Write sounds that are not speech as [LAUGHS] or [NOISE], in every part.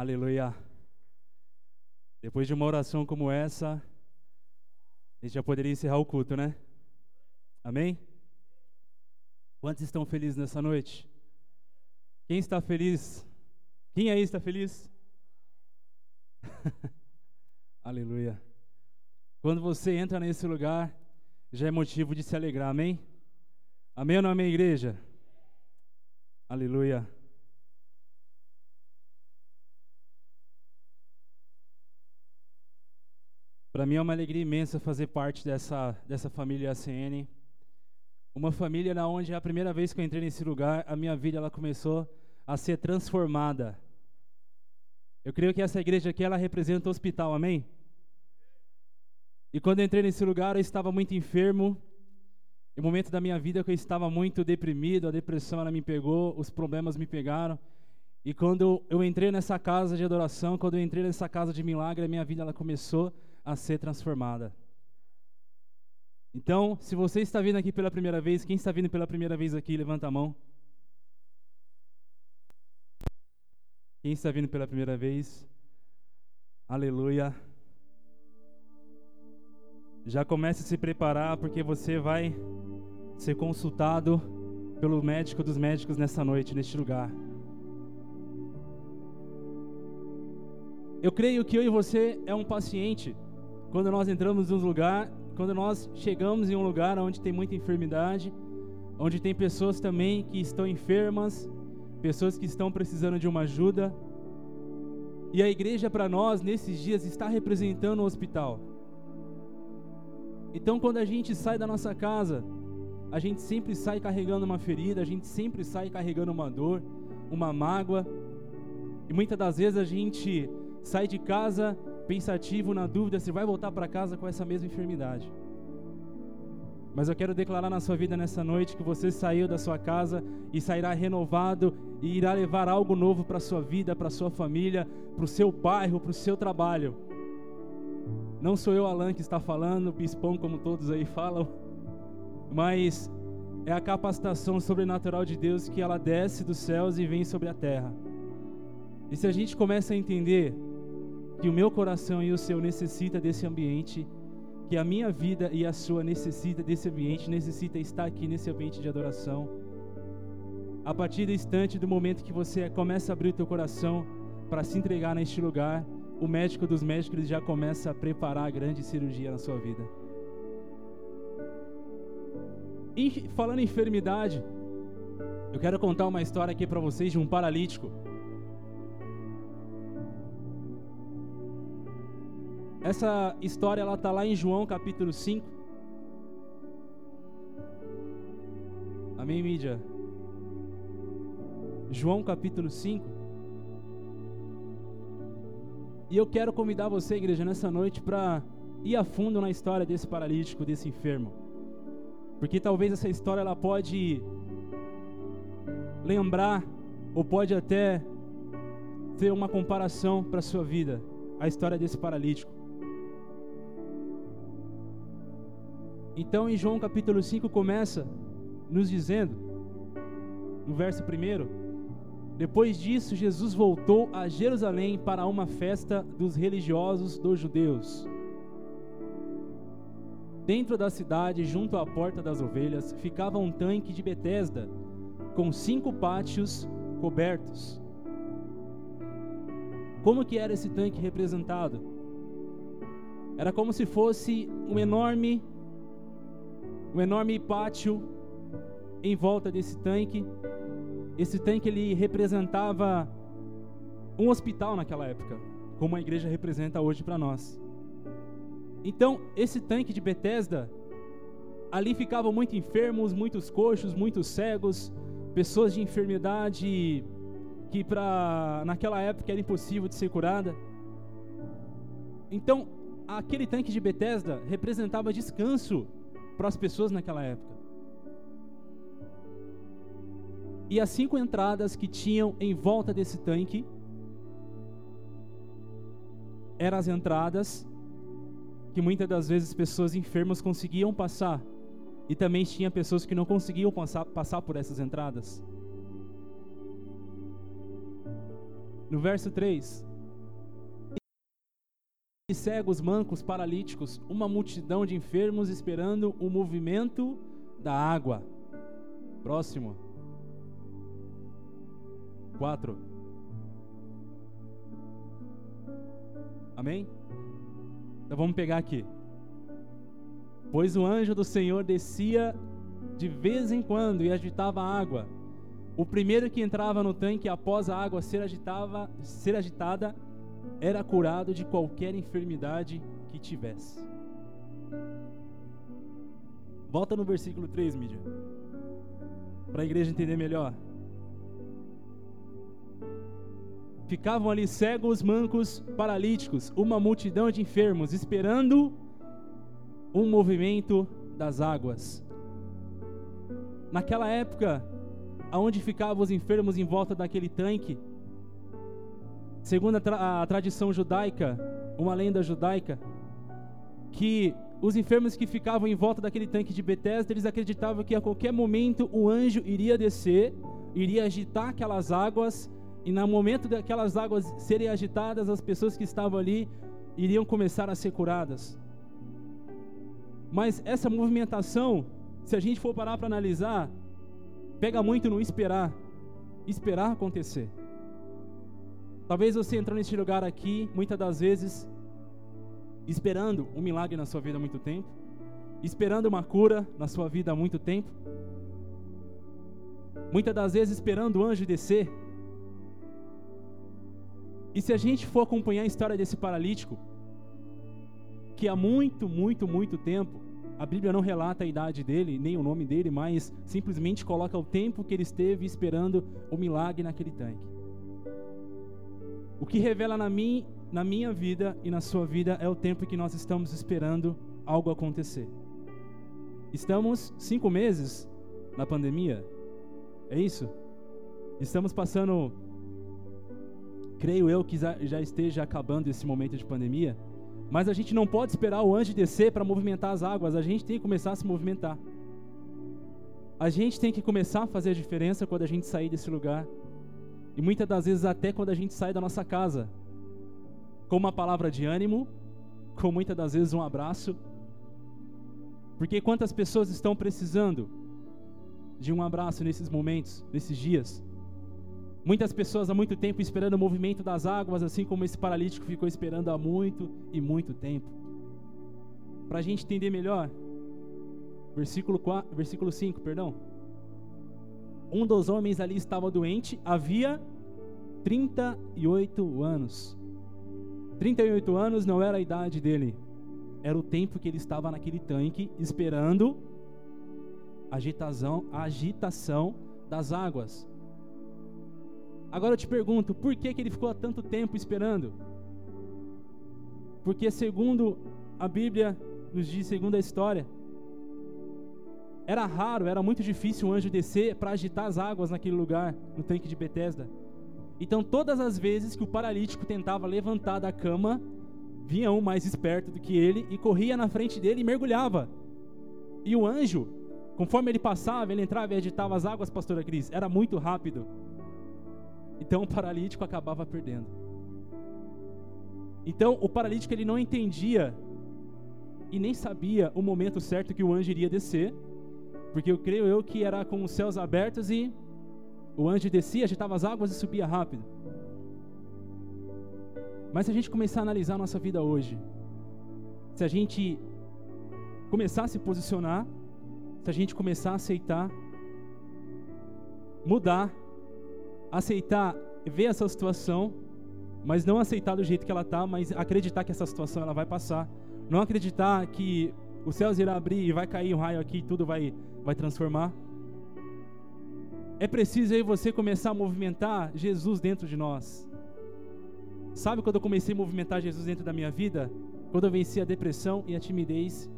Aleluia. Depois de uma oração como essa, a gente já poderia encerrar o culto, né? Amém? Quantos estão felizes nessa noite? Quem está feliz? Quem aí está feliz? [LAUGHS] Aleluia. Quando você entra nesse lugar, já é motivo de se alegrar, amém? Amém ou não amém, igreja? Aleluia. Para mim é uma alegria imensa fazer parte dessa, dessa família ACN. Uma família na onde a primeira vez que eu entrei nesse lugar, a minha vida ela começou a ser transformada. Eu creio que essa igreja aqui ela representa o hospital, amém? E quando eu entrei nesse lugar, eu estava muito enfermo. Em um momento da minha vida que eu estava muito deprimido, a depressão ela me pegou, os problemas me pegaram. E quando eu entrei nessa casa de adoração, quando eu entrei nessa casa de milagre, a minha vida ela começou a ser transformada. Então, se você está vindo aqui pela primeira vez, quem está vindo pela primeira vez aqui, levanta a mão. Quem está vindo pela primeira vez? Aleluia. Já comece a se preparar porque você vai ser consultado pelo médico dos médicos nessa noite, neste lugar. Eu creio que eu e você é um paciente quando nós entramos em um lugar, quando nós chegamos em um lugar onde tem muita enfermidade, onde tem pessoas também que estão enfermas, pessoas que estão precisando de uma ajuda. E a igreja para nós nesses dias está representando o hospital. Então quando a gente sai da nossa casa, a gente sempre sai carregando uma ferida, a gente sempre sai carregando uma dor, uma mágoa. E muitas das vezes a gente sai de casa pensativo, na dúvida se vai voltar para casa com essa mesma enfermidade. Mas eu quero declarar na sua vida nessa noite que você saiu da sua casa e sairá renovado e irá levar algo novo para a sua vida, para a sua família, para o seu bairro, para o seu trabalho. Não sou eu, Alan, que está falando, bispão, como todos aí falam, mas é a capacitação sobrenatural de Deus que ela desce dos céus e vem sobre a terra. E se a gente começa a entender que o meu coração e o seu necessita desse ambiente, que a minha vida e a sua necessita desse ambiente, necessita estar aqui nesse ambiente de adoração. A partir do instante, do momento que você começa a abrir o teu coração para se entregar neste lugar, o médico dos médicos já começa a preparar a grande cirurgia na sua vida. E falando em enfermidade, eu quero contar uma história aqui para vocês de um paralítico. Essa história ela tá lá em João capítulo 5. Amém, mídia? João capítulo 5. E eu quero convidar você, igreja, nessa noite para ir a fundo na história desse paralítico, desse enfermo. Porque talvez essa história ela pode lembrar ou pode até ter uma comparação para a sua vida, a história desse paralítico. Então, em João capítulo 5 começa nos dizendo, no verso 1, depois disso, Jesus voltou a Jerusalém para uma festa dos religiosos dos judeus. Dentro da cidade, junto à porta das ovelhas, ficava um tanque de Betesda, com cinco pátios cobertos. Como que era esse tanque representado? Era como se fosse um enorme um enorme pátio em volta desse tanque. Esse tanque ele representava um hospital naquela época, como a igreja representa hoje para nós. Então, esse tanque de Betesda, ali ficavam muitos enfermos, muitos coxos, muitos cegos, pessoas de enfermidade que para naquela época era impossível de ser curada. Então, aquele tanque de Betesda representava descanso para as pessoas naquela época. E as cinco entradas que tinham em volta desse tanque eram as entradas que muitas das vezes pessoas enfermas conseguiam passar. E também tinha pessoas que não conseguiam passar, passar por essas entradas. No verso 3, cegos, mancos, paralíticos, uma multidão de enfermos esperando o movimento da água. Próximo. 4. Amém? Então vamos pegar aqui. Pois o anjo do Senhor descia de vez em quando e agitava a água. O primeiro que entrava no tanque após a água ser, agitava, ser agitada era curado de qualquer enfermidade que tivesse. Volta no versículo 3, mídia. Para a igreja entender melhor. Ficavam ali cegos, mancos, paralíticos, uma multidão de enfermos, esperando um movimento das águas. Naquela época, aonde ficavam os enfermos em volta daquele tanque, segundo a, tra a tradição judaica, uma lenda judaica, que os enfermos que ficavam em volta daquele tanque de Betesda, eles acreditavam que a qualquer momento o anjo iria descer, iria agitar aquelas águas e no momento daquelas águas serem agitadas, as pessoas que estavam ali iriam começar a ser curadas. Mas essa movimentação, se a gente for parar para analisar, pega muito no esperar, esperar acontecer. Talvez você entrou nesse lugar aqui, muitas das vezes, esperando um milagre na sua vida há muito tempo, esperando uma cura na sua vida há muito tempo, muitas das vezes esperando o anjo descer, e se a gente for acompanhar a história desse paralítico, que há muito, muito, muito tempo, a Bíblia não relata a idade dele, nem o nome dele, mas simplesmente coloca o tempo que ele esteve esperando o milagre naquele tanque. O que revela na, mim, na minha vida e na sua vida é o tempo que nós estamos esperando algo acontecer. Estamos cinco meses na pandemia, é isso? Estamos passando creio eu que já esteja acabando esse momento de pandemia, mas a gente não pode esperar o anjo descer para movimentar as águas, a gente tem que começar a se movimentar. A gente tem que começar a fazer a diferença quando a gente sair desse lugar. E muitas das vezes até quando a gente sai da nossa casa. Com uma palavra de ânimo, com muitas das vezes um abraço. Porque quantas pessoas estão precisando de um abraço nesses momentos, nesses dias? Muitas pessoas há muito tempo esperando o movimento das águas, assim como esse paralítico ficou esperando há muito e muito tempo. Para a gente entender melhor, versículo, 4, versículo 5, perdão. Um dos homens ali estava doente, havia 38 anos. 38 anos não era a idade dele, era o tempo que ele estava naquele tanque esperando a agitação, agitação das águas. Agora eu te pergunto, por que, que ele ficou há tanto tempo esperando? Porque segundo a Bíblia nos diz, segundo a história, era raro, era muito difícil o anjo descer para agitar as águas naquele lugar, no tanque de Betesda. Então, todas as vezes que o paralítico tentava levantar da cama, vinha um mais esperto do que ele e corria na frente dele e mergulhava. E o anjo, conforme ele passava, ele entrava e agitava as águas, pastora Cris, era muito rápido. Então o paralítico acabava perdendo. Então o paralítico ele não entendia e nem sabia o momento certo que o anjo iria descer, porque eu creio eu que era com os céus abertos e o anjo descia, agitava as águas e subia rápido. Mas se a gente começar a analisar a nossa vida hoje, se a gente começar a se posicionar, se a gente começar a aceitar, mudar aceitar, ver essa situação, mas não aceitar do jeito que ela está, mas acreditar que essa situação ela vai passar. Não acreditar que os céus irá abrir e vai cair um raio aqui e tudo vai, vai transformar. É preciso aí você começar a movimentar Jesus dentro de nós. Sabe quando eu comecei a movimentar Jesus dentro da minha vida? Quando eu venci a depressão e a timidez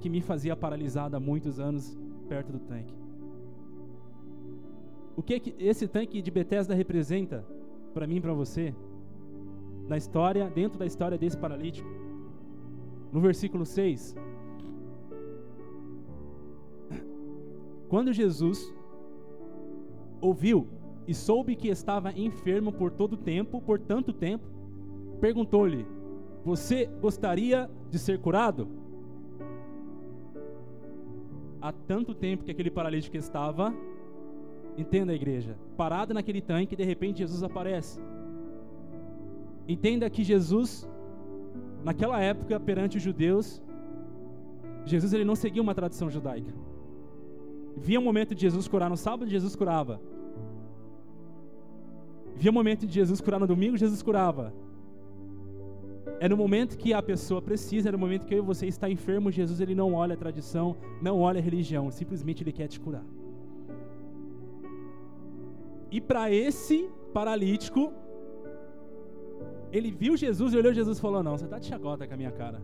que me fazia paralisado há muitos anos perto do tanque. O que, que esse tanque de Bethesda representa para mim e para você? Na história, dentro da história desse paralítico. No versículo 6. Quando Jesus ouviu e soube que estava enfermo por todo tempo, por tanto tempo, perguntou-lhe: Você gostaria de ser curado? Há tanto tempo que aquele paralítico estava, entenda a igreja, parado naquele tanque de repente Jesus aparece. Entenda que Jesus, naquela época, perante os judeus, Jesus ele não seguia uma tradição judaica. Via o momento de Jesus curar no sábado, Jesus curava. Via o momento de Jesus curar no domingo, Jesus curava. É no momento que a pessoa precisa, é no momento que você está enfermo, Jesus ele não olha a tradição, não olha a religião, simplesmente ele quer te curar. E para esse paralítico, ele viu Jesus e olhou Jesus e falou: Não, você está de chacota com a minha cara.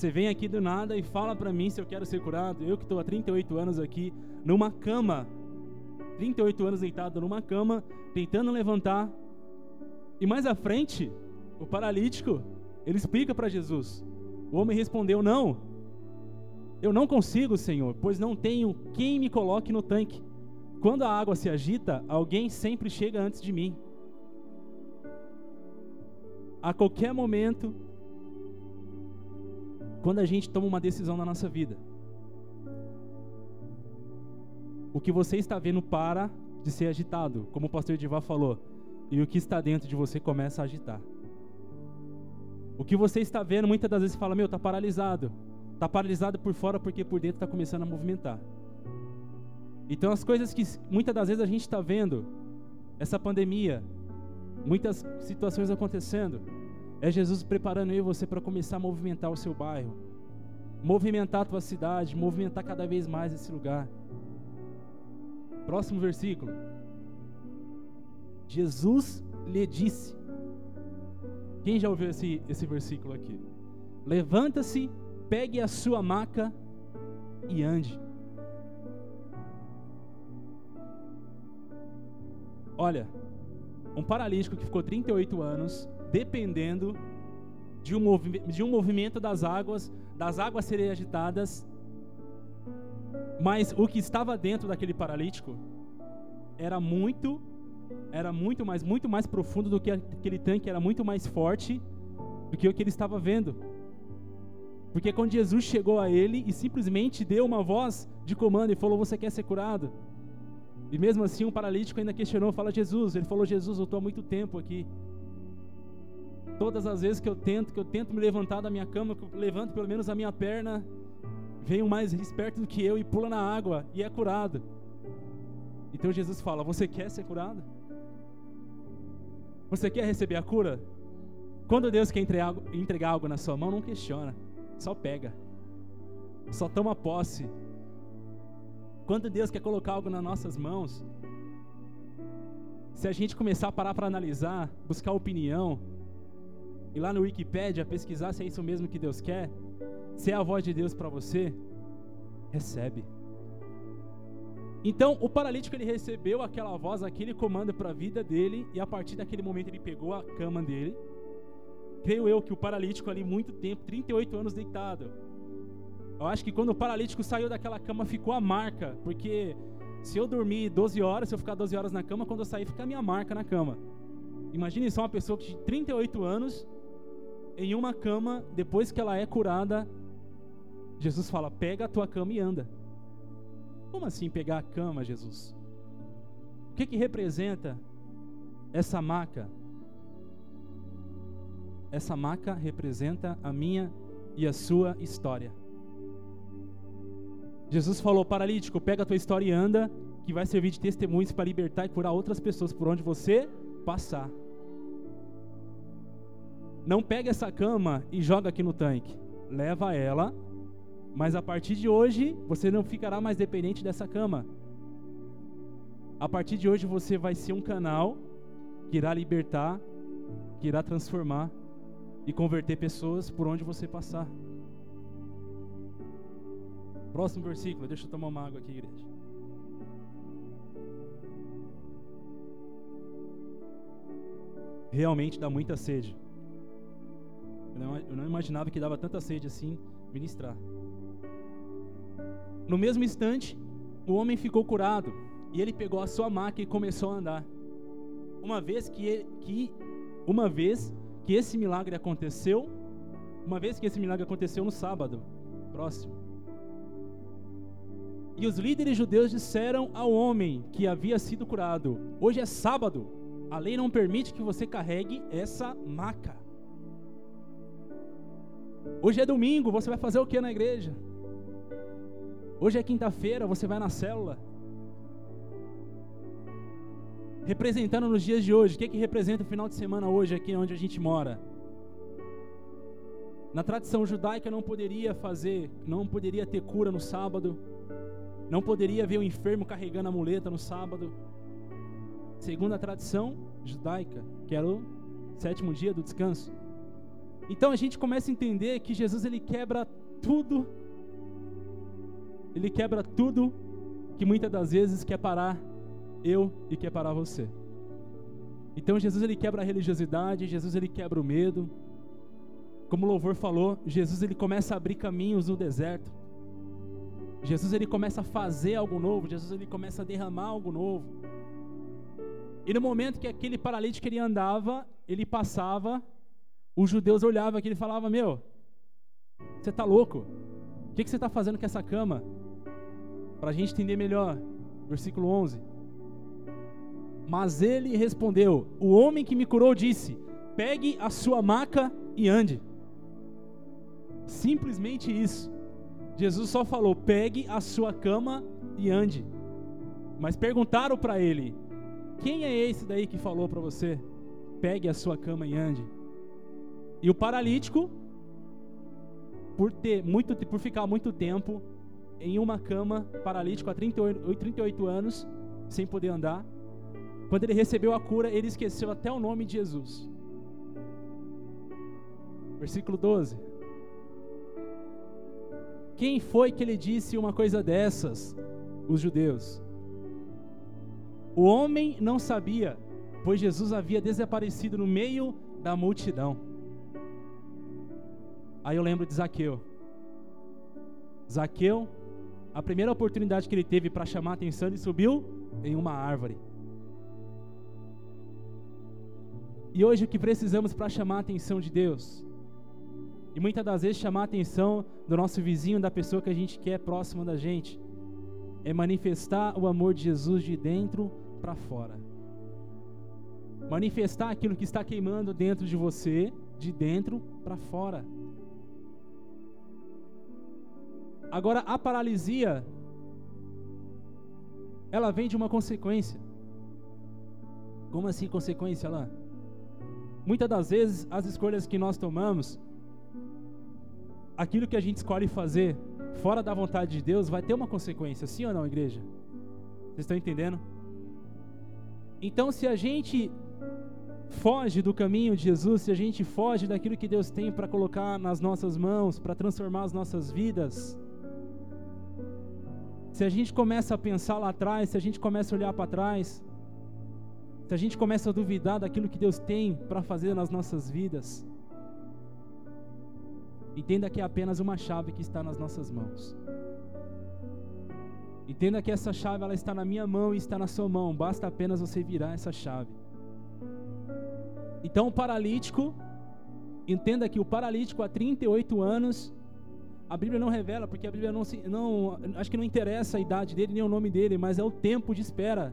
Você vem aqui do nada e fala para mim se eu quero ser curado. Eu que estou há 38 anos aqui, numa cama, 38 anos deitado numa cama, tentando levantar. E mais à frente, o paralítico, ele explica para Jesus. O homem respondeu: Não, eu não consigo, Senhor, pois não tenho quem me coloque no tanque. Quando a água se agita, alguém sempre chega antes de mim. A qualquer momento, quando a gente toma uma decisão na nossa vida, o que você está vendo para de ser agitado, como o pastor Edivar falou, e o que está dentro de você começa a agitar. O que você está vendo, muitas das vezes fala, meu, está paralisado. Está paralisado por fora porque por dentro está começando a movimentar. Então as coisas que muitas das vezes a gente está vendo, essa pandemia, muitas situações acontecendo, é Jesus preparando eu e você para começar a movimentar o seu bairro, movimentar a tua cidade, movimentar cada vez mais esse lugar. Próximo versículo. Jesus lhe disse: quem já ouviu esse, esse versículo aqui? Levanta-se, pegue a sua maca e ande. Olha, um paralítico que ficou 38 anos dependendo de um, de um movimento das águas, das águas serem agitadas, mas o que estava dentro daquele paralítico era muito era muito mais, muito mais profundo do que aquele tanque, era muito mais forte do que o que ele estava vendo. Porque quando Jesus chegou a ele e simplesmente deu uma voz de comando e falou: Você quer ser curado? E mesmo assim, um paralítico ainda questionou: Fala Jesus. Ele falou: Jesus, eu estou há muito tempo aqui. Todas as vezes que eu tento, que eu tento me levantar da minha cama, que eu levanto pelo menos a minha perna, vem um mais esperto do que eu e pula na água e é curado. Então Jesus fala: Você quer ser curado? Você quer receber a cura? Quando Deus quer entregar algo na sua mão, não questiona, só pega, só toma posse. Quando Deus quer colocar algo nas nossas mãos, se a gente começar a parar para analisar, buscar opinião, ir lá no Wikipedia pesquisar se é isso mesmo que Deus quer, se é a voz de Deus para você, recebe. Então, o paralítico ele recebeu aquela voz, aquele comando para a vida dele, e a partir daquele momento ele pegou a cama dele. Creio eu que o paralítico ali muito tempo, 38 anos deitado. Eu acho que quando o paralítico saiu daquela cama ficou a marca, porque se eu dormir 12 horas, se eu ficar 12 horas na cama, quando eu sair fica a minha marca na cama. Imagine só uma pessoa de 38 anos em uma cama, depois que ela é curada, Jesus fala: "Pega a tua cama e anda". Como assim pegar a cama, Jesus? O que, que representa essa maca? Essa maca representa a minha e a sua história. Jesus falou: paralítico, pega a tua história e anda, que vai servir de testemunhos para libertar e curar outras pessoas por onde você passar. Não pega essa cama e joga aqui no tanque. Leva ela mas a partir de hoje, você não ficará mais dependente dessa cama. A partir de hoje, você vai ser um canal que irá libertar, que irá transformar e converter pessoas por onde você passar. Próximo versículo, deixa eu tomar uma água aqui, igreja. Realmente dá muita sede. Eu não imaginava que dava tanta sede assim ministrar. No mesmo instante, o homem ficou curado e ele pegou a sua maca e começou a andar. Uma vez que, ele, que uma vez que esse milagre aconteceu, uma vez que esse milagre aconteceu no sábado próximo. E os líderes judeus disseram ao homem que havia sido curado: Hoje é sábado, a lei não permite que você carregue essa maca. Hoje é domingo, você vai fazer o que na igreja? Hoje é quinta-feira, você vai na célula. Representando nos dias de hoje, o que, que representa o final de semana hoje aqui onde a gente mora? Na tradição judaica não poderia fazer, não poderia ter cura no sábado, não poderia ver o enfermo carregando a muleta no sábado. Segundo a tradição judaica, que era o sétimo dia do descanso. Então a gente começa a entender que Jesus ele quebra tudo, ele quebra tudo que muitas das vezes quer parar eu e quer parar você. Então Jesus ele quebra a religiosidade, Jesus ele quebra o medo. Como o louvor falou, Jesus ele começa a abrir caminhos no deserto. Jesus ele começa a fazer algo novo, Jesus ele começa a derramar algo novo. E no momento que aquele paralítico ele andava, ele passava os judeus olhavam aqui e falavam: Meu, você está louco? O que, que você está fazendo com essa cama? Para a gente entender melhor. Versículo 11. Mas ele respondeu: O homem que me curou disse: Pegue a sua maca e ande. Simplesmente isso. Jesus só falou: Pegue a sua cama e ande. Mas perguntaram para ele: Quem é esse daí que falou para você? Pegue a sua cama e ande. E o paralítico, por, ter muito, por ficar muito tempo em uma cama, paralítico há 38, 38 anos, sem poder andar, quando ele recebeu a cura, ele esqueceu até o nome de Jesus. Versículo 12. Quem foi que lhe disse uma coisa dessas? Os judeus. O homem não sabia, pois Jesus havia desaparecido no meio da multidão. Aí eu lembro de Zaqueu. Zaqueu, a primeira oportunidade que ele teve para chamar a atenção, ele subiu em uma árvore. E hoje o que precisamos para chamar a atenção de Deus? E muitas das vezes chamar a atenção do nosso vizinho, da pessoa que a gente quer próxima da gente, é manifestar o amor de Jesus de dentro para fora. Manifestar aquilo que está queimando dentro de você, de dentro para fora. Agora, a paralisia, ela vem de uma consequência. Como assim consequência lá? Muitas das vezes, as escolhas que nós tomamos, aquilo que a gente escolhe fazer fora da vontade de Deus, vai ter uma consequência, sim ou não, igreja? Vocês estão entendendo? Então, se a gente foge do caminho de Jesus, se a gente foge daquilo que Deus tem para colocar nas nossas mãos, para transformar as nossas vidas, se a gente começa a pensar lá atrás, se a gente começa a olhar para trás, se a gente começa a duvidar daquilo que Deus tem para fazer nas nossas vidas, entenda que é apenas uma chave que está nas nossas mãos. Entenda que essa chave ela está na minha mão e está na sua mão, basta apenas você virar essa chave. Então o paralítico, entenda que o paralítico há 38 anos, a Bíblia não revela, porque a Bíblia não, se, não acho que não interessa a idade dele nem o nome dele, mas é o tempo de espera.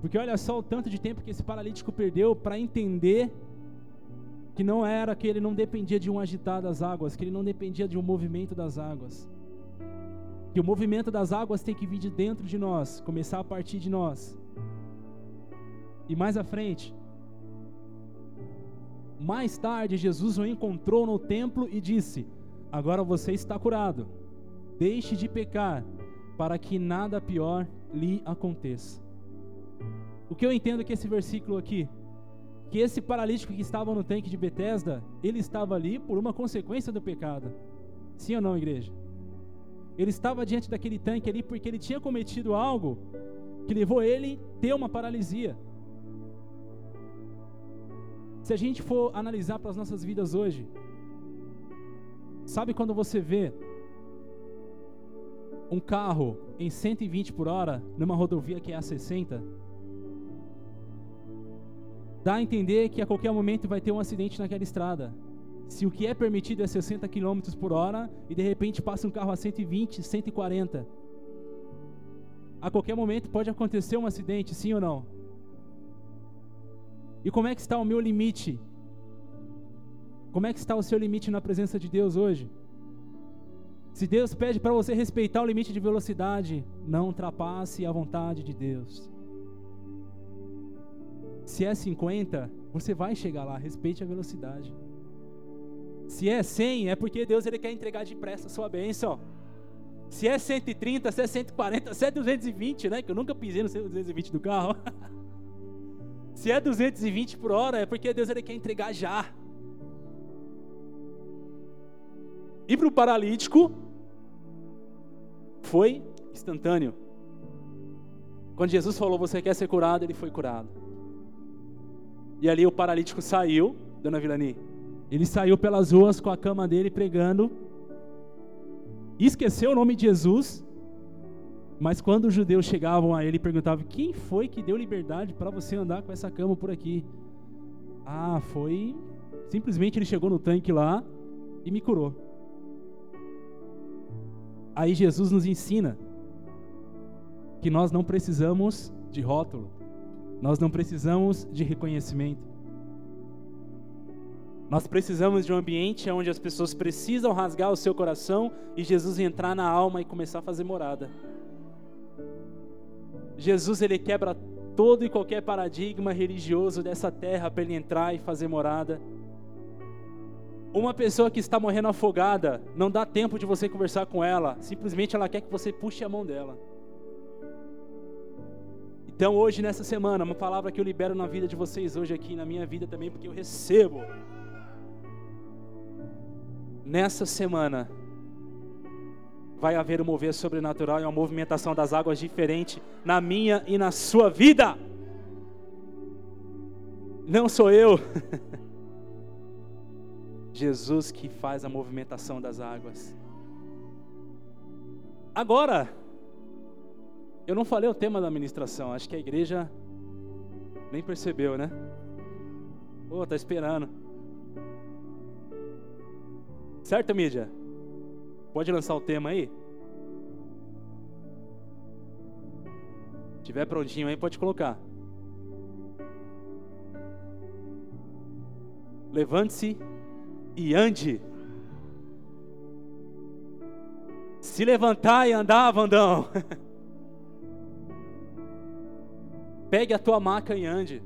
Porque olha só o tanto de tempo que esse paralítico perdeu para entender que não era que ele não dependia de um agitar das águas, que ele não dependia de um movimento das águas. Que o movimento das águas tem que vir de dentro de nós, começar a partir de nós. E mais à frente, mais tarde, Jesus o encontrou no templo e disse: Agora você está curado. Deixe de pecar, para que nada pior lhe aconteça. O que eu entendo que esse versículo aqui, que esse paralítico que estava no tanque de Betesda, ele estava ali por uma consequência do pecado. Sim ou não, igreja? Ele estava diante daquele tanque ali porque ele tinha cometido algo que levou ele a ter uma paralisia. Se a gente for analisar para as nossas vidas hoje, Sabe quando você vê um carro em 120 por hora numa rodovia que é a 60? dá a entender que a qualquer momento vai ter um acidente naquela estrada. Se o que é permitido é 60 km por hora e de repente passa um carro a 120, 140. A qualquer momento pode acontecer um acidente, sim ou não? E como é que está o meu limite? Como é que está o seu limite na presença de Deus hoje? Se Deus pede para você respeitar o limite de velocidade, não ultrapasse a vontade de Deus. Se é 50, você vai chegar lá, respeite a velocidade. Se é 100, é porque Deus ele quer entregar depressa a sua bênção. Se é 130, se é 140, se é 220, né? Que eu nunca pisei no 220 do carro. [LAUGHS] se é 220 por hora, é porque Deus ele quer entregar já. E para o paralítico, foi instantâneo. Quando Jesus falou, você quer ser curado, ele foi curado. E ali o paralítico saiu, dona Vilani. Ele saiu pelas ruas com a cama dele pregando. Esqueceu o nome de Jesus. Mas quando os judeus chegavam a ele e perguntavam: Quem foi que deu liberdade para você andar com essa cama por aqui? Ah, foi. Simplesmente ele chegou no tanque lá e me curou. Aí Jesus nos ensina que nós não precisamos de rótulo, nós não precisamos de reconhecimento. Nós precisamos de um ambiente onde as pessoas precisam rasgar o seu coração e Jesus entrar na alma e começar a fazer morada. Jesus ele quebra todo e qualquer paradigma religioso dessa terra para ele entrar e fazer morada. Uma pessoa que está morrendo afogada, não dá tempo de você conversar com ela, simplesmente ela quer que você puxe a mão dela. Então, hoje, nessa semana, uma palavra que eu libero na vida de vocês hoje aqui, na minha vida também, porque eu recebo. Nessa semana, vai haver um mover sobrenatural e uma movimentação das águas diferente na minha e na sua vida. Não sou eu. [LAUGHS] Jesus que faz a movimentação das águas. Agora, eu não falei o tema da ministração, acho que a igreja nem percebeu, né? Pô, oh, tá esperando. Certo, mídia? Pode lançar o tema aí? Se tiver prontinho aí, pode colocar. Levante-se e ande. Se levantar e andar, Vandão. [LAUGHS] Pegue a tua maca e ande.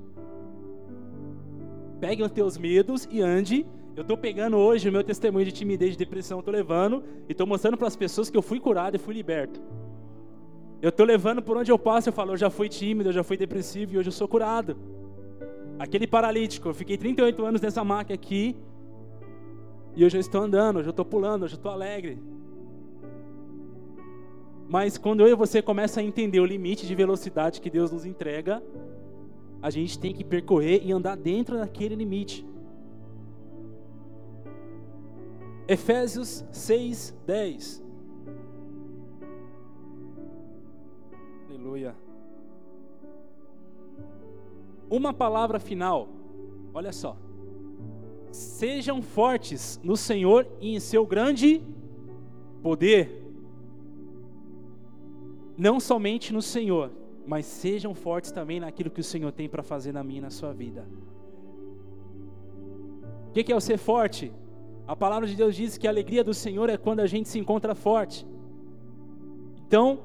Pegue os teus medos e ande. Eu estou pegando hoje o meu testemunho de timidez, de depressão, estou levando e estou mostrando para as pessoas que eu fui curado e fui liberto. Eu estou levando por onde eu passo, eu falo, eu já fui tímido, eu já fui depressivo e hoje eu sou curado. Aquele paralítico, eu fiquei 38 anos nessa maca aqui, e hoje eu estou andando, hoje eu estou pulando, hoje eu estou alegre. Mas quando eu e você começa a entender o limite de velocidade que Deus nos entrega, a gente tem que percorrer e andar dentro daquele limite. Efésios 6, 10. Aleluia. Uma palavra final. Olha só. Sejam fortes no Senhor e em seu grande poder. Não somente no Senhor, mas sejam fortes também naquilo que o Senhor tem para fazer na minha e na sua vida. O que é o ser forte? A palavra de Deus diz que a alegria do Senhor é quando a gente se encontra forte. Então,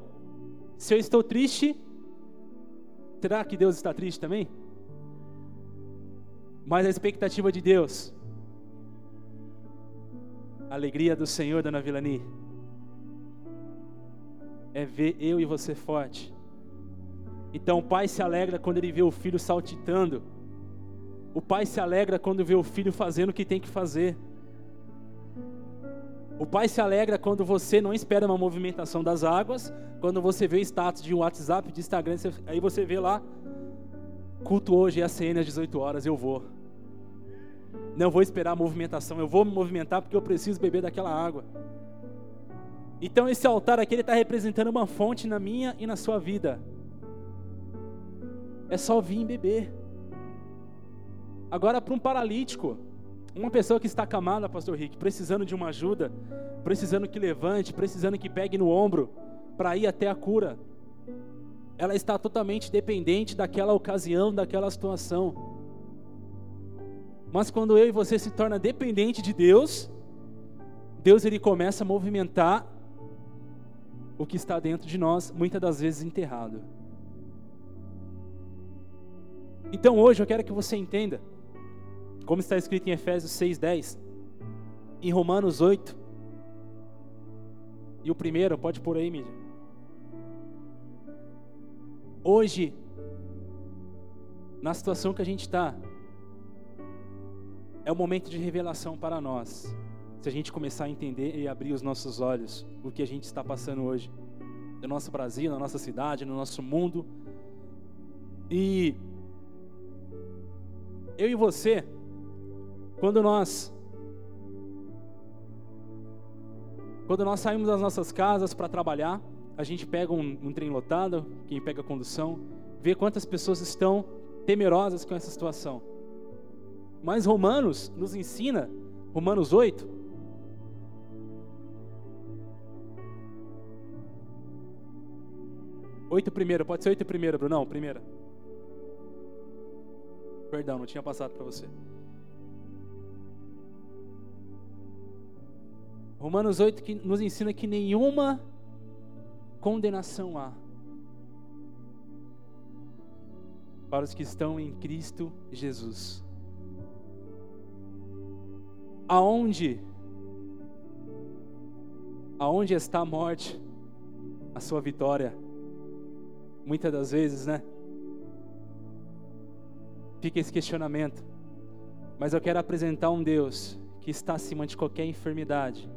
se eu estou triste, será que Deus está triste também? Mas a expectativa de Deus a alegria do Senhor, dona Vilani, é ver eu e você forte. Então o pai se alegra quando ele vê o filho saltitando. O pai se alegra quando vê o filho fazendo o que tem que fazer. O pai se alegra quando você não espera uma movimentação das águas, quando você vê o status de WhatsApp, de Instagram, aí você vê lá, culto hoje é a CN às 18 horas, eu vou. Não vou esperar a movimentação, eu vou me movimentar porque eu preciso beber daquela água. Então esse altar aqui está representando uma fonte na minha e na sua vida. É só vir beber. Agora, para um paralítico, uma pessoa que está acamada, Pastor Rick, precisando de uma ajuda, precisando que levante, precisando que pegue no ombro para ir até a cura, ela está totalmente dependente daquela ocasião, daquela situação. Mas quando eu e você se torna dependente de Deus, Deus ele começa a movimentar o que está dentro de nós, muitas das vezes enterrado. Então hoje eu quero que você entenda, como está escrito em Efésios 6:10, em Romanos 8, e o primeiro, pode pôr aí, mídia. Hoje, na situação que a gente está, é o momento de revelação para nós. Se a gente começar a entender e abrir os nossos olhos, o que a gente está passando hoje, no nosso Brasil, na nossa cidade, no nosso mundo. E eu e você, quando nós quando nós saímos das nossas casas para trabalhar, a gente pega um, um trem lotado, quem pega a condução, vê quantas pessoas estão temerosas com essa situação. Mas Romanos nos ensina, Romanos 8, Oito primeiro, pode ser oito primeiro, Brunão, primeira. Perdão, não tinha passado para você. Romanos 8 que nos ensina que nenhuma condenação há para os que estão em Cristo Jesus. Aonde aonde está a morte, a sua vitória? Muitas das vezes, né? Fica esse questionamento. Mas eu quero apresentar um Deus que está acima de qualquer enfermidade.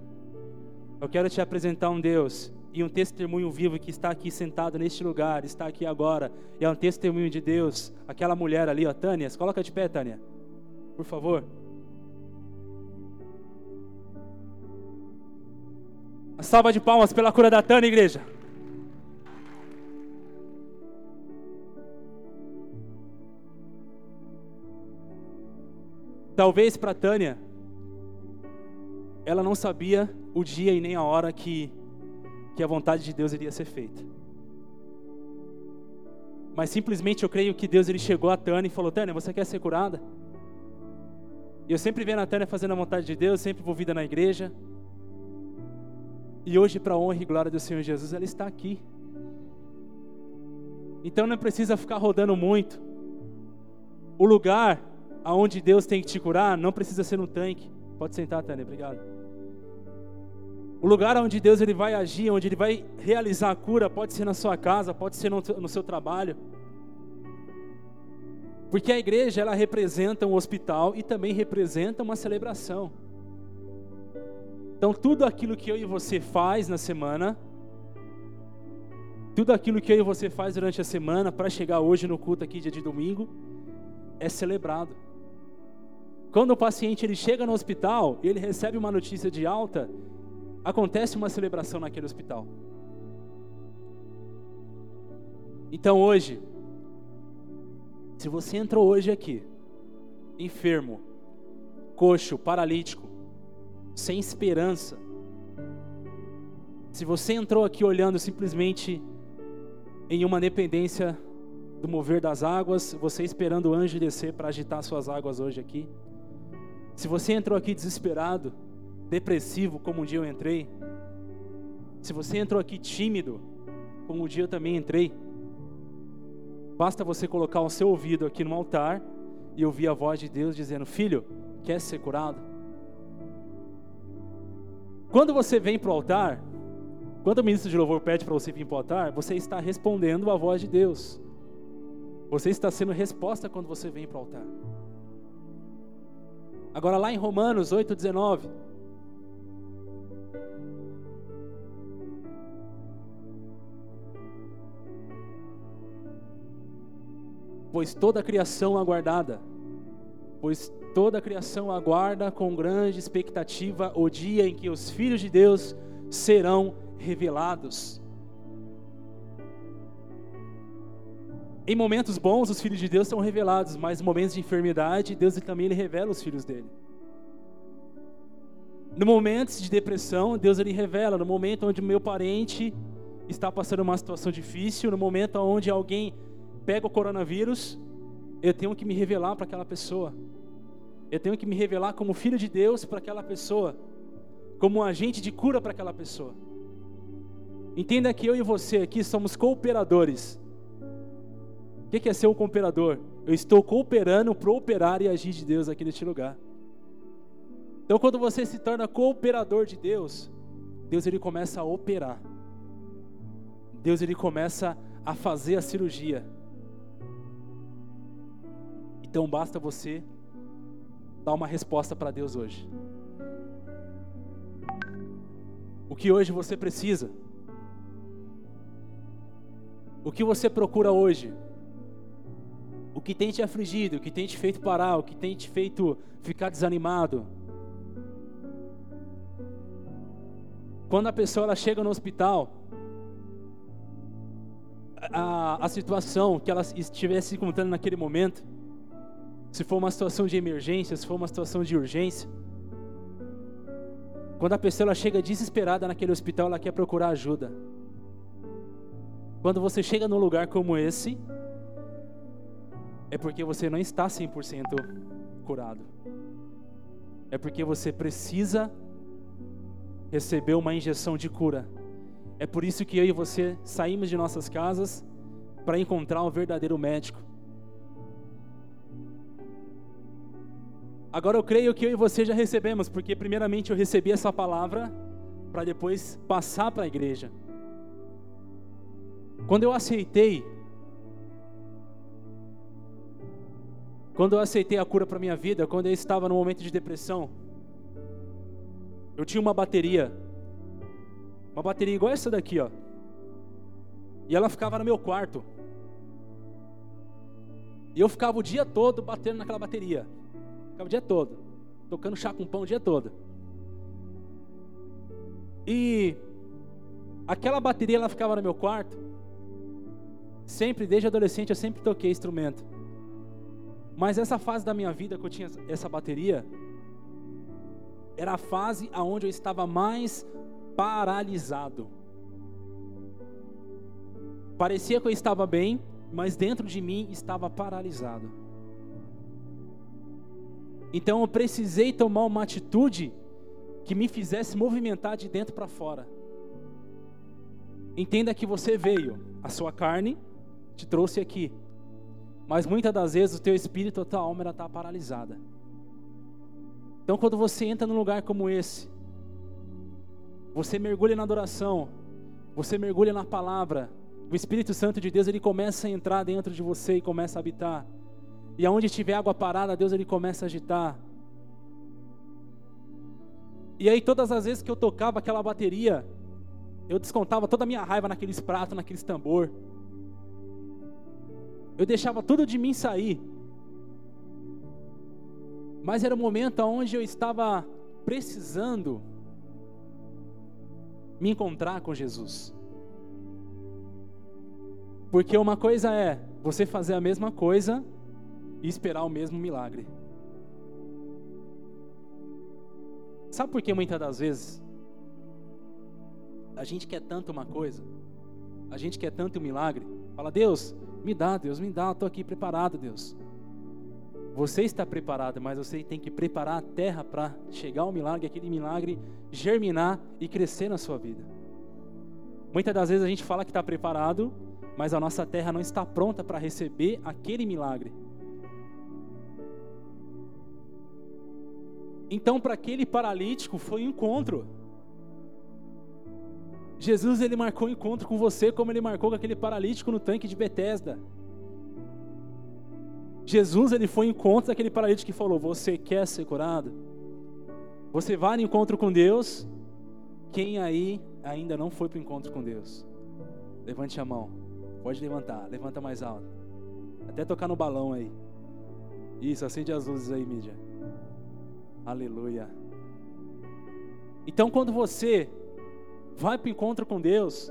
Eu quero te apresentar um Deus e um testemunho vivo que está aqui sentado neste lugar, está aqui agora, e é um testemunho de Deus. Aquela mulher ali, ó, Tânia, coloca de pé, Tânia, por favor. Uma salva de palmas pela cura da Tânia, igreja. Talvez para Tânia, ela não sabia o dia e nem a hora que, que a vontade de Deus iria ser feita. Mas simplesmente eu creio que Deus ele chegou a Tânia e falou: Tânia, você quer ser curada? E eu sempre vendo a Tânia fazendo a vontade de Deus, sempre envolvida na igreja. E hoje, para a honra e glória do Senhor Jesus, ela está aqui. Então não precisa ficar rodando muito. O lugar aonde Deus tem que te curar não precisa ser no tanque. Pode sentar, Tânia, obrigado. O lugar onde Deus ele vai agir, onde Ele vai realizar a cura, pode ser na sua casa, pode ser no, no seu trabalho. Porque a igreja ela representa um hospital e também representa uma celebração. Então, tudo aquilo que eu e você faz na semana, tudo aquilo que eu e você faz durante a semana para chegar hoje no culto aqui dia de domingo, é celebrado. Quando o paciente ele chega no hospital, ele recebe uma notícia de alta, acontece uma celebração naquele hospital. Então hoje, se você entrou hoje aqui, enfermo, coxo, paralítico, sem esperança. Se você entrou aqui olhando simplesmente em uma dependência do mover das águas, você esperando o anjo descer para agitar suas águas hoje aqui. Se você entrou aqui desesperado, depressivo, como um dia eu entrei. Se você entrou aqui tímido, como um dia eu também entrei. Basta você colocar o seu ouvido aqui no altar e ouvir a voz de Deus dizendo: Filho, quer ser curado? Quando você vem para o altar, quando o ministro de louvor pede para você vir para o altar, você está respondendo à voz de Deus. Você está sendo resposta quando você vem para o altar. Agora lá em Romanos 8:19, pois toda a criação aguardada, pois Toda a criação aguarda com grande expectativa o dia em que os filhos de Deus serão revelados. Em momentos bons, os filhos de Deus são revelados, mas em momentos de enfermidade, Deus também ele revela os filhos dele. No momento de depressão, Deus ele revela. No momento onde meu parente está passando uma situação difícil, no momento onde alguém pega o coronavírus, eu tenho que me revelar para aquela pessoa. Eu tenho que me revelar como filho de Deus para aquela pessoa, como um agente de cura para aquela pessoa. Entenda que eu e você aqui somos cooperadores. O que é ser um cooperador? Eu estou cooperando para operar e agir de Deus aqui neste lugar. Então, quando você se torna cooperador de Deus, Deus ele começa a operar. Deus ele começa a fazer a cirurgia. Então basta você dar uma resposta para Deus hoje. O que hoje você precisa? O que você procura hoje? O que tem te afligido, o que tem te feito parar, o que tem te feito ficar desanimado? Quando a pessoa ela chega no hospital, a, a situação que ela estivesse se encontrando naquele momento, se for uma situação de emergência, se for uma situação de urgência, quando a pessoa chega desesperada naquele hospital, ela quer procurar ajuda. Quando você chega num lugar como esse, é porque você não está 100% curado. É porque você precisa receber uma injeção de cura. É por isso que eu e você saímos de nossas casas para encontrar o verdadeiro médico. Agora eu creio que eu e você já recebemos, porque primeiramente eu recebi essa palavra para depois passar para a igreja. Quando eu aceitei, quando eu aceitei a cura para minha vida, quando eu estava no momento de depressão, eu tinha uma bateria, uma bateria igual essa daqui, ó, e ela ficava no meu quarto. E eu ficava o dia todo batendo naquela bateria, ficava o dia todo, tocando chá com pão o dia todo. E aquela bateria ela ficava no meu quarto Sempre, desde adolescente, eu sempre toquei instrumento. Mas essa fase da minha vida que eu tinha essa bateria, era a fase aonde eu estava mais paralisado. Parecia que eu estava bem, mas dentro de mim estava paralisado. Então eu precisei tomar uma atitude que me fizesse movimentar de dentro para fora. Entenda que você veio, a sua carne, te trouxe aqui. Mas muitas das vezes o teu espírito, a tua alma, está paralisada. Então, quando você entra num lugar como esse, você mergulha na adoração, você mergulha na palavra, o Espírito Santo de Deus ele começa a entrar dentro de você e começa a habitar. E aonde tiver água parada, Deus ele começa a agitar. E aí todas as vezes que eu tocava aquela bateria, eu descontava toda a minha raiva naqueles pratos, naqueles tambor. Eu deixava tudo de mim sair. Mas era o um momento onde eu estava precisando me encontrar com Jesus. Porque uma coisa é você fazer a mesma coisa e esperar o mesmo milagre. Sabe por que muitas das vezes a gente quer tanto uma coisa, a gente quer tanto um milagre, fala, Deus, me dá, Deus, me dá, estou aqui preparado, Deus. Você está preparado, mas você tem que preparar a terra para chegar ao milagre, aquele milagre germinar e crescer na sua vida. Muitas das vezes a gente fala que está preparado, mas a nossa terra não está pronta para receber aquele milagre. Então, para aquele paralítico foi um encontro. Jesus ele marcou um encontro com você como ele marcou com aquele paralítico no tanque de Betesda. Jesus ele foi em encontro daquele paralítico que falou: "Você quer ser curado?" Você vai no encontro com Deus? Quem aí ainda não foi para o encontro com Deus? Levante a mão. Pode levantar, levanta mais alto. Até tocar no balão aí. Isso, acende as luzes aí, mídia. Aleluia. Então, quando você vai para o encontro com Deus,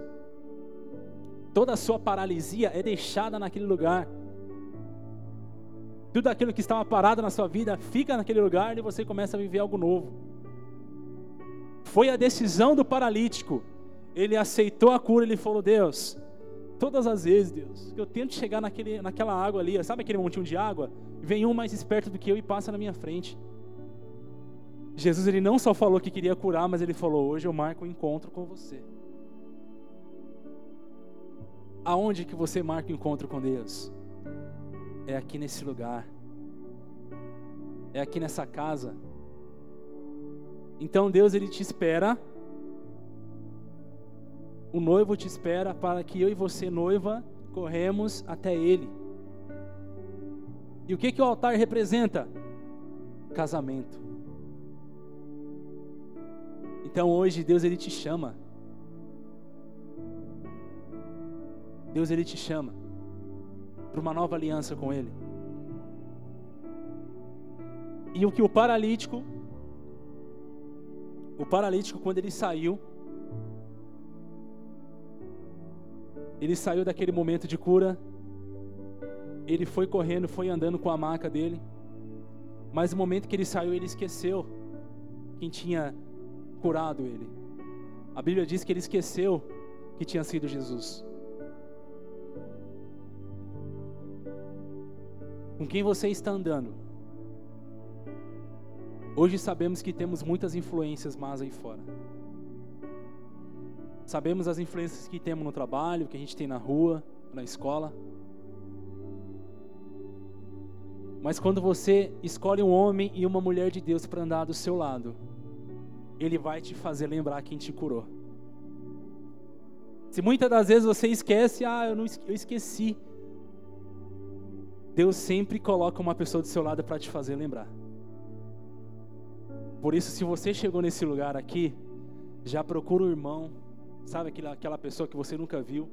Toda a sua paralisia é deixada naquele lugar. Tudo aquilo que estava parado na sua vida fica naquele lugar e você começa a viver algo novo. Foi a decisão do paralítico. Ele aceitou a cura, ele falou: Deus, todas as vezes, Deus, que eu tento chegar naquele, naquela água ali, sabe aquele montinho de água? Vem um mais esperto do que eu e passa na minha frente. Jesus ele não só falou que queria curar, mas ele falou: hoje eu marco um encontro com você. Aonde que você marca o um encontro com Deus? É aqui nesse lugar. É aqui nessa casa. Então Deus ele te espera. O noivo te espera para que eu e você, noiva, corremos até ele. E o que que o altar representa? Casamento. Então hoje Deus ele te chama. Deus ele te chama para uma nova aliança com ele. E o que o paralítico o paralítico quando ele saiu ele saiu daquele momento de cura, ele foi correndo, foi andando com a maca dele. Mas no momento que ele saiu, ele esqueceu quem tinha curado ele. A Bíblia diz que ele esqueceu que tinha sido Jesus. Com quem você está andando? Hoje sabemos que temos muitas influências más aí fora. Sabemos as influências que temos no trabalho, que a gente tem na rua, na escola. Mas quando você escolhe um homem e uma mulher de Deus para andar do seu lado, ele vai te fazer lembrar quem te curou. Se muitas das vezes você esquece, ah, eu, não, eu esqueci. Deus sempre coloca uma pessoa do seu lado para te fazer lembrar. Por isso, se você chegou nesse lugar aqui, já procura o irmão, sabe aquela, aquela pessoa que você nunca viu.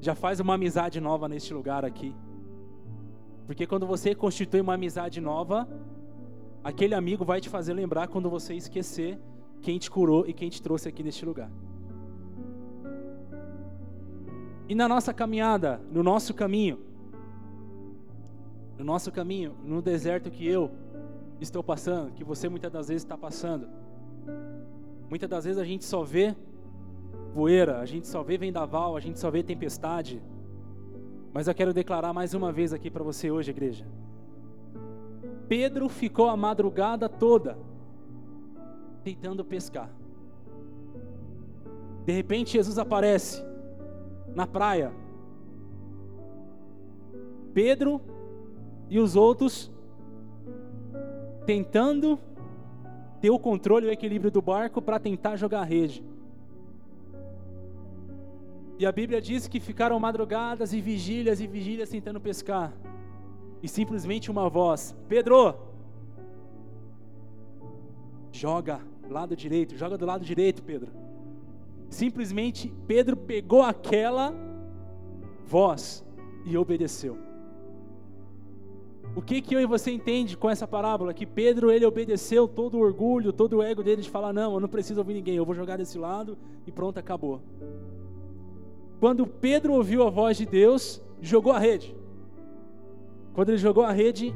Já faz uma amizade nova neste lugar aqui. Porque quando você constitui uma amizade nova, aquele amigo vai te fazer lembrar quando você esquecer quem te curou e quem te trouxe aqui neste lugar. E na nossa caminhada, no nosso caminho, no nosso caminho, no deserto que eu estou passando, que você muitas das vezes está passando, muitas das vezes a gente só vê poeira, a gente só vê vendaval, a gente só vê tempestade. Mas eu quero declarar mais uma vez aqui para você hoje, igreja. Pedro ficou a madrugada toda tentando pescar. De repente, Jesus aparece na praia. Pedro e os outros tentando ter o controle e o equilíbrio do barco para tentar jogar a rede. E a Bíblia diz que ficaram madrugadas e vigílias e vigílias tentando pescar e simplesmente uma voz: Pedro, joga lado direito, joga do lado direito, Pedro. Simplesmente Pedro pegou aquela voz e obedeceu. O que que eu e você entende com essa parábola? Que Pedro ele obedeceu todo o orgulho, todo o ego dele de falar não, eu não preciso ouvir ninguém, eu vou jogar desse lado e pronto, acabou. Quando Pedro ouviu a voz de Deus, jogou a rede. Quando ele jogou a rede,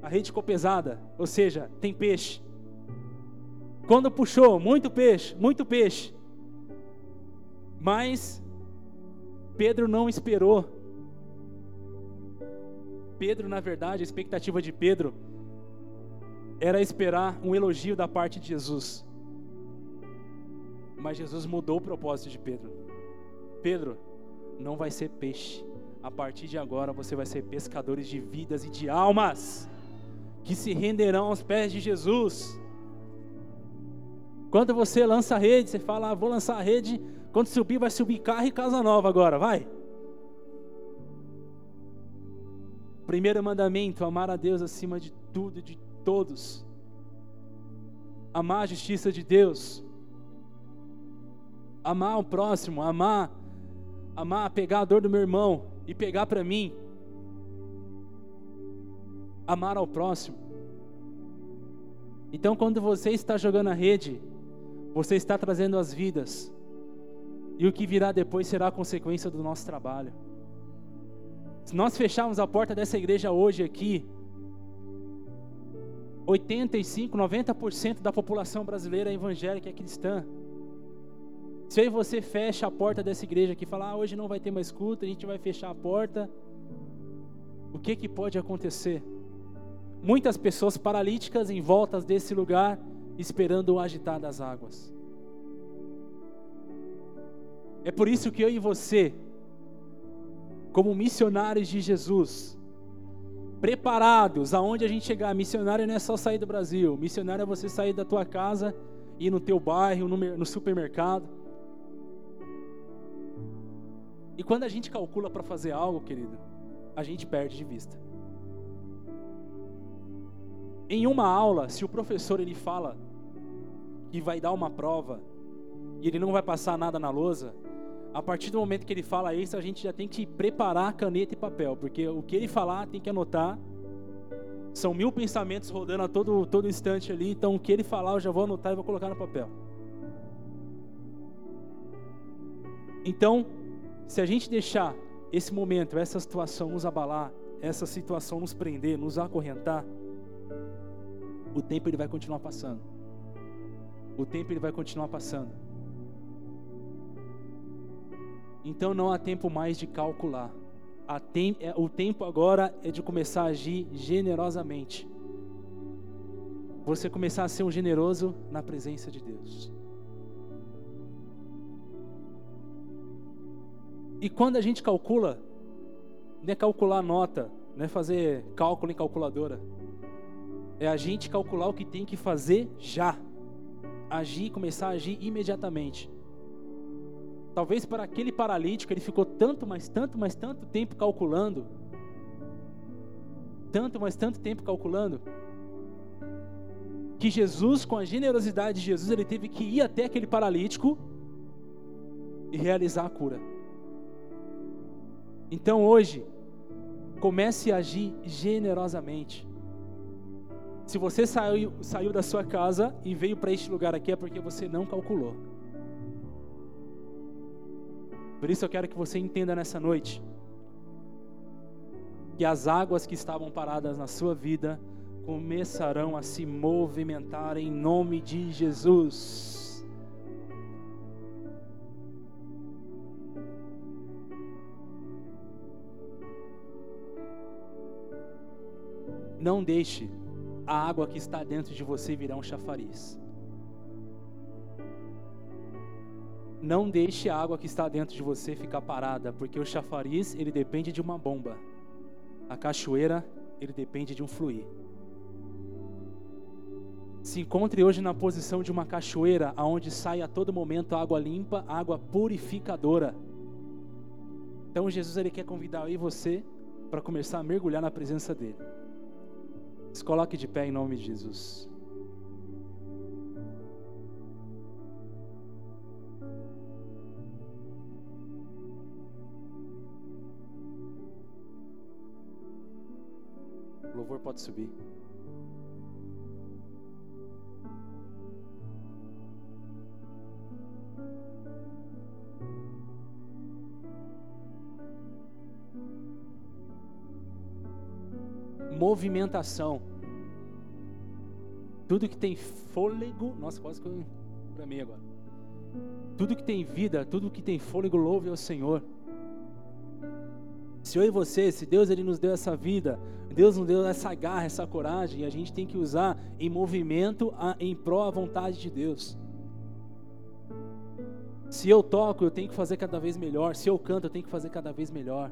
a rede ficou pesada, ou seja, tem peixe. Quando puxou, muito peixe, muito peixe. Mas Pedro não esperou. Pedro, na verdade, a expectativa de Pedro era esperar um elogio da parte de Jesus. Mas Jesus mudou o propósito de Pedro. Pedro, não vai ser peixe, a partir de agora você vai ser pescadores de vidas e de almas que se renderão aos pés de Jesus. Quando você lança a rede, você fala, ah, vou lançar a rede. Quando subir, vai subir carro e casa nova agora, vai. Primeiro mandamento: amar a Deus acima de tudo e de todos. Amar a justiça de Deus. Amar o próximo, amar, amar, pegar a dor do meu irmão, e pegar para mim. Amar ao próximo. Então, quando você está jogando a rede, você está trazendo as vidas E o que virá depois será a consequência do nosso trabalho. Se nós fecharmos a porta dessa igreja hoje aqui, 85, 90% da população brasileira é evangélica, é cristã. Se aí você fecha a porta dessa igreja aqui e fala, ah, hoje não vai ter mais culto, a gente vai fechar a porta, o que que pode acontecer? Muitas pessoas paralíticas em voltas desse lugar, esperando o agitar das águas. É por isso que eu e você, como missionários de Jesus, preparados aonde a gente chegar, missionário não é só sair do Brasil, missionário é você sair da tua casa, ir no teu bairro, no supermercado. E quando a gente calcula para fazer algo, querido, a gente perde de vista. Em uma aula, se o professor ele fala que vai dar uma prova e ele não vai passar nada na lousa, a partir do momento que ele fala isso, a gente já tem que preparar caneta e papel, porque o que ele falar tem que anotar. São mil pensamentos rodando a todo, todo instante ali, então o que ele falar eu já vou anotar e vou colocar no papel. Então, se a gente deixar esse momento, essa situação nos abalar, essa situação nos prender, nos acorrentar, o tempo ele vai continuar passando. O tempo ele vai continuar passando. Então não há tempo mais de calcular. É, o tempo agora é de começar a agir generosamente. Você começar a ser um generoso na presença de Deus. E quando a gente calcula, não é calcular nota, não é fazer cálculo em calculadora. É a gente calcular o que tem que fazer já. Agir, começar a agir imediatamente. Talvez para aquele paralítico ele ficou tanto, mas tanto, mas tanto tempo calculando. Tanto, mas tanto tempo calculando. Que Jesus, com a generosidade de Jesus, ele teve que ir até aquele paralítico e realizar a cura. Então hoje, comece a agir generosamente. Se você saiu, saiu da sua casa e veio para este lugar aqui, é porque você não calculou. Por isso eu quero que você entenda nessa noite que as águas que estavam paradas na sua vida começarão a se movimentar em nome de Jesus. Não deixe a água que está dentro de você virar um chafariz. Não deixe a água que está dentro de você ficar parada, porque o chafariz ele depende de uma bomba. A cachoeira ele depende de um fluir. Se encontre hoje na posição de uma cachoeira, aonde sai a todo momento água limpa, água purificadora. Então Jesus ele quer convidar aí você para começar a mergulhar na presença dele. Se coloque de pé em nome de Jesus. O louvor pode subir. Movimentação. Tudo que tem fôlego, nossa, quase que eu para mim agora. Tudo que tem vida, tudo que tem fôlego, louve ao Senhor. Se eu e você, se Deus ele nos deu essa vida, Deus nos deu essa garra, essa coragem, a gente tem que usar em movimento em pró a vontade de Deus. Se eu toco, eu tenho que fazer cada vez melhor. Se eu canto, eu tenho que fazer cada vez melhor.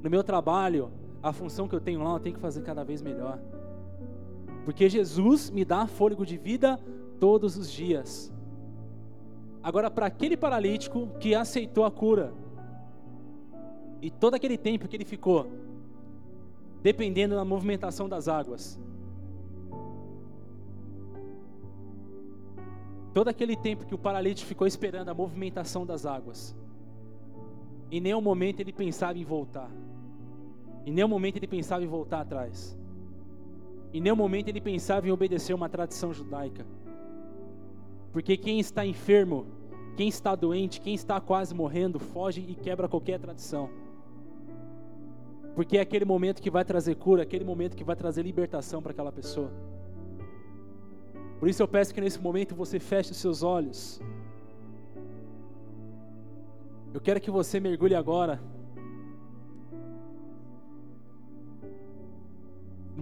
No meu trabalho, a função que eu tenho lá, eu tenho que fazer cada vez melhor. Porque Jesus me dá fôlego de vida todos os dias. Agora, para aquele paralítico que aceitou a cura, e todo aquele tempo que ele ficou, dependendo da movimentação das águas, todo aquele tempo que o paralítico ficou esperando a movimentação das águas, em nenhum momento ele pensava em voltar. Em nenhum momento ele pensava em voltar atrás. Em nenhum momento ele pensava em obedecer uma tradição judaica. Porque quem está enfermo, Quem está doente, quem está quase morrendo, foge e quebra qualquer tradição. Porque é aquele momento que vai trazer cura, aquele momento que vai trazer libertação para aquela pessoa. Por isso eu peço que nesse momento você feche os seus olhos. Eu quero que você mergulhe agora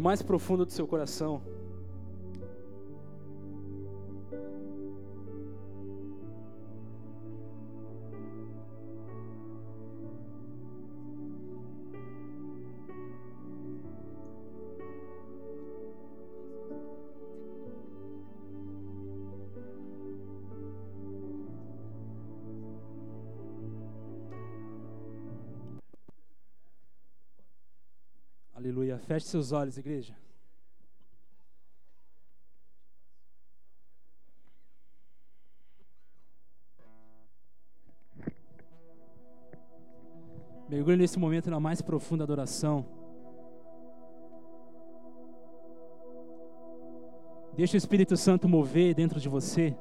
mais profundo do seu coração. Feche seus olhos, igreja. Mergulhe nesse momento na mais profunda adoração. Deixa o Espírito Santo mover dentro de você.